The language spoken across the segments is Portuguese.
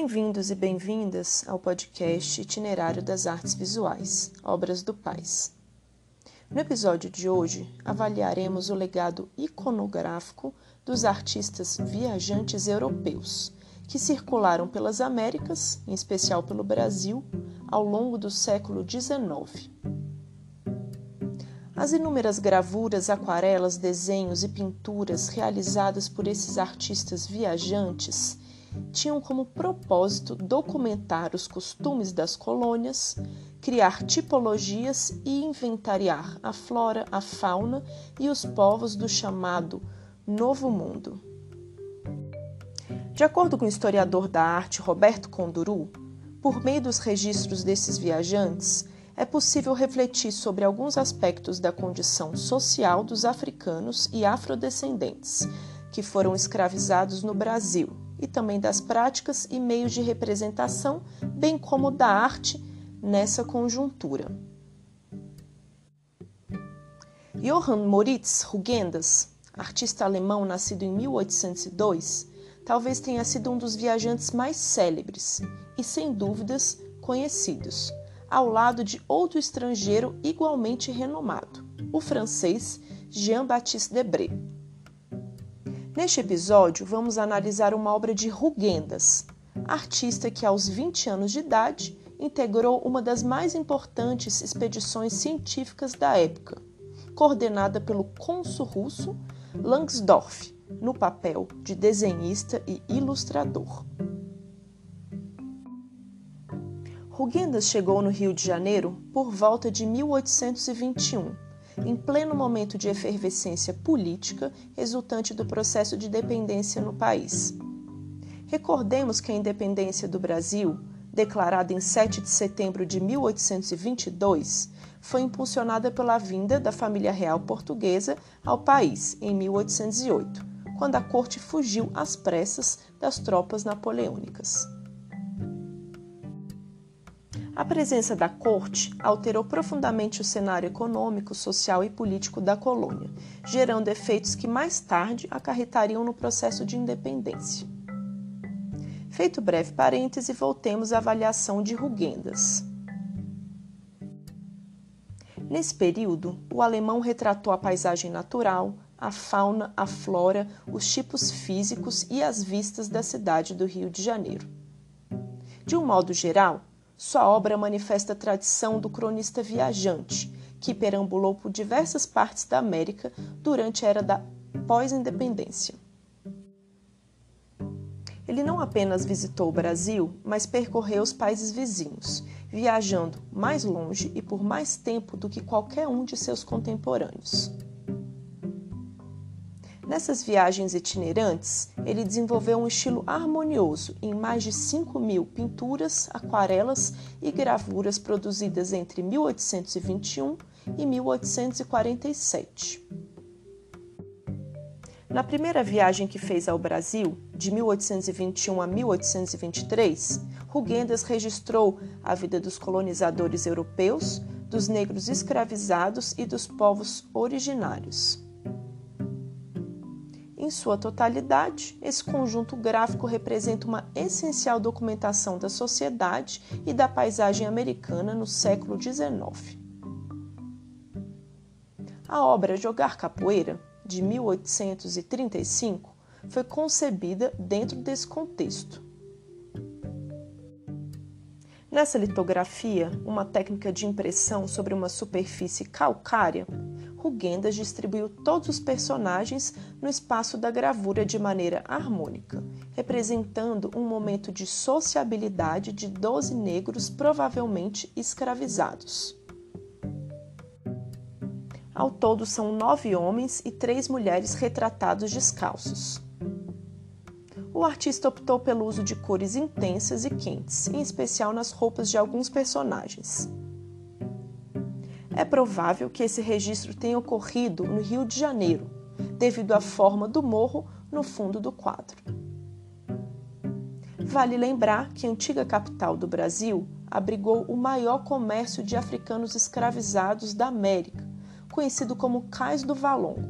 Bem-vindos e bem-vindas ao podcast Itinerário das Artes Visuais, Obras do Pais. No episódio de hoje, avaliaremos o legado iconográfico dos artistas viajantes europeus que circularam pelas Américas, em especial pelo Brasil, ao longo do século XIX. As inúmeras gravuras, aquarelas, desenhos e pinturas realizadas por esses artistas viajantes tinham como propósito documentar os costumes das colônias, criar tipologias e inventariar a flora, a fauna e os povos do chamado Novo Mundo. De acordo com o historiador da arte Roberto Conduru, por meio dos registros desses viajantes, é possível refletir sobre alguns aspectos da condição social dos africanos e afrodescendentes que foram escravizados no Brasil e também das práticas e meios de representação, bem como da arte nessa conjuntura. Johann Moritz Rugendas, artista alemão nascido em 1802, talvez tenha sido um dos viajantes mais célebres e, sem dúvidas, conhecidos, ao lado de outro estrangeiro igualmente renomado, o francês Jean-Baptiste Debré. Neste episódio, vamos analisar uma obra de Rugendas, artista que aos 20 anos de idade integrou uma das mais importantes expedições científicas da época, coordenada pelo cônsul russo Langsdorff, no papel de desenhista e ilustrador. Rugendas chegou no Rio de Janeiro por volta de 1821 em pleno momento de efervescência política resultante do processo de dependência no país. Recordemos que a independência do Brasil, declarada em 7 de setembro de 1822, foi impulsionada pela vinda da família real portuguesa ao país em 1808, quando a corte fugiu às pressas das tropas napoleônicas. A presença da corte alterou profundamente o cenário econômico, social e político da colônia, gerando efeitos que mais tarde acarretariam no processo de independência. Feito breve parêntese, voltemos à avaliação de Rugendas. Nesse período, o alemão retratou a paisagem natural, a fauna, a flora, os tipos físicos e as vistas da cidade do Rio de Janeiro. De um modo geral, sua obra manifesta a tradição do cronista viajante, que perambulou por diversas partes da América durante a era da pós-independência. Ele não apenas visitou o Brasil, mas percorreu os países vizinhos, viajando mais longe e por mais tempo do que qualquer um de seus contemporâneos. Nessas viagens itinerantes, ele desenvolveu um estilo harmonioso em mais de 5 mil pinturas, aquarelas e gravuras produzidas entre 1821 e 1847. Na primeira viagem que fez ao Brasil, de 1821 a 1823, Rugendas registrou a vida dos colonizadores europeus, dos negros escravizados e dos povos originários. Em sua totalidade, esse conjunto gráfico representa uma essencial documentação da sociedade e da paisagem americana no século XIX. A obra Jogar Capoeira, de 1835, foi concebida dentro desse contexto. Nessa litografia, uma técnica de impressão sobre uma superfície calcária, Rugendas distribuiu todos os personagens no espaço da gravura de maneira harmônica, representando um momento de sociabilidade de doze negros provavelmente escravizados. Ao todo, são nove homens e três mulheres retratados descalços. O artista optou pelo uso de cores intensas e quentes, em especial nas roupas de alguns personagens. É provável que esse registro tenha ocorrido no Rio de Janeiro, devido à forma do morro no fundo do quadro. Vale lembrar que a antiga capital do Brasil abrigou o maior comércio de africanos escravizados da América, conhecido como Cais do Valongo,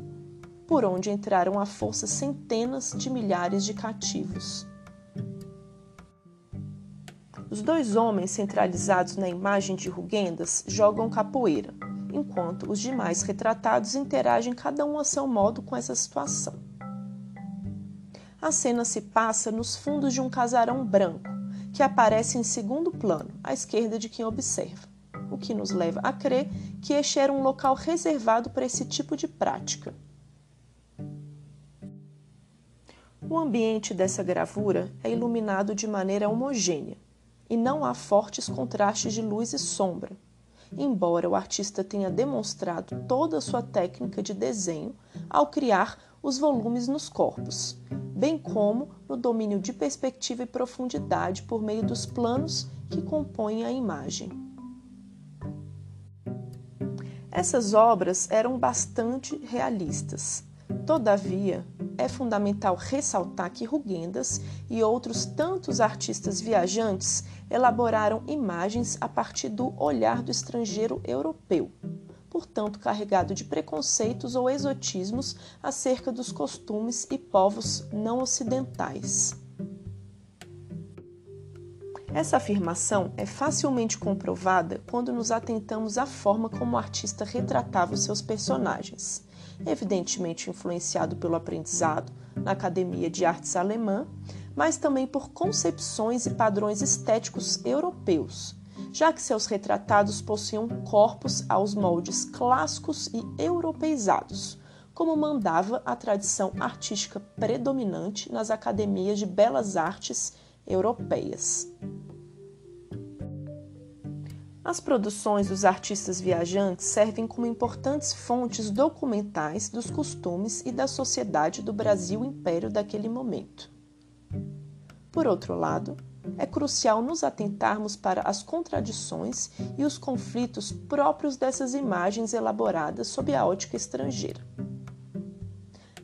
por onde entraram à força centenas de milhares de cativos. Os dois homens centralizados na imagem de Rugendas jogam capoeira, enquanto os demais retratados interagem cada um a seu modo com essa situação. A cena se passa nos fundos de um casarão branco, que aparece em segundo plano, à esquerda de quem observa, o que nos leva a crer que este era um local reservado para esse tipo de prática. O ambiente dessa gravura é iluminado de maneira homogênea e não há fortes contrastes de luz e sombra, embora o artista tenha demonstrado toda a sua técnica de desenho ao criar os volumes nos corpos, bem como no domínio de perspectiva e profundidade por meio dos planos que compõem a imagem. Essas obras eram bastante realistas. Todavia, é fundamental ressaltar que Rugendas e outros tantos artistas viajantes elaboraram imagens a partir do olhar do estrangeiro europeu, portanto carregado de preconceitos ou exotismos acerca dos costumes e povos não ocidentais. Essa afirmação é facilmente comprovada quando nos atentamos à forma como o artista retratava os seus personagens evidentemente influenciado pelo aprendizado na Academia de Artes Alemã, mas também por concepções e padrões estéticos europeus, já que seus retratados possuíam corpos aos moldes clássicos e europeizados, como mandava a tradição artística predominante nas academias de belas artes europeias. As produções dos artistas viajantes servem como importantes fontes documentais dos costumes e da sociedade do Brasil Império daquele momento. Por outro lado, é crucial nos atentarmos para as contradições e os conflitos próprios dessas imagens elaboradas sob a ótica estrangeira.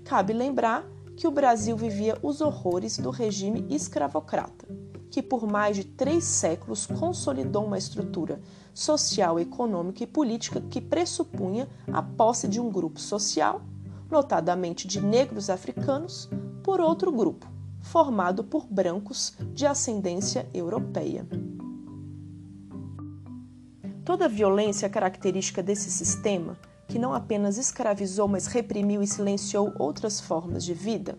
Cabe lembrar que o Brasil vivia os horrores do regime escravocrata que por mais de três séculos consolidou uma estrutura social, econômica e política que pressupunha a posse de um grupo social, notadamente de negros africanos, por outro grupo, formado por brancos de ascendência europeia. Toda a violência característica desse sistema, que não apenas escravizou, mas reprimiu e silenciou outras formas de vida,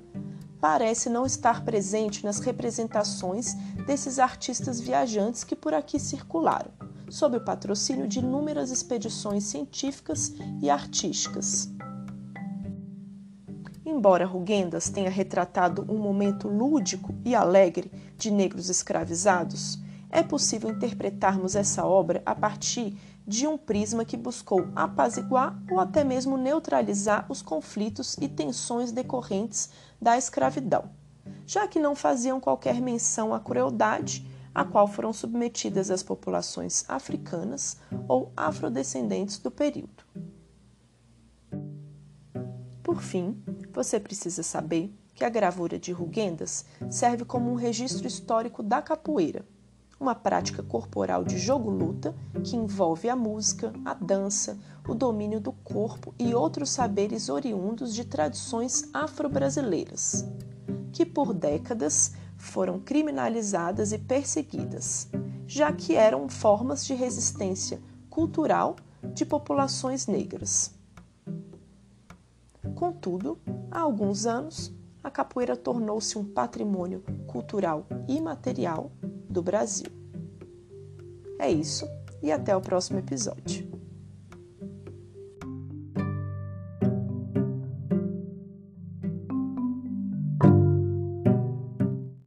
parece não estar presente nas representações desses artistas viajantes que por aqui circularam, sob o patrocínio de inúmeras expedições científicas e artísticas. Embora Rugendas tenha retratado um momento lúdico e alegre de negros escravizados, é possível interpretarmos essa obra a partir de um prisma que buscou apaziguar ou até mesmo neutralizar os conflitos e tensões decorrentes da escravidão, já que não faziam qualquer menção à crueldade a qual foram submetidas as populações africanas ou afrodescendentes do período. Por fim, você precisa saber que a gravura de Rugendas serve como um registro histórico da capoeira uma prática corporal de jogo-luta que envolve a música, a dança, o domínio do corpo e outros saberes oriundos de tradições afro-brasileiras, que por décadas foram criminalizadas e perseguidas, já que eram formas de resistência cultural de populações negras. Contudo, há alguns anos, a capoeira tornou-se um patrimônio cultural imaterial do Brasil. É isso e até o próximo episódio.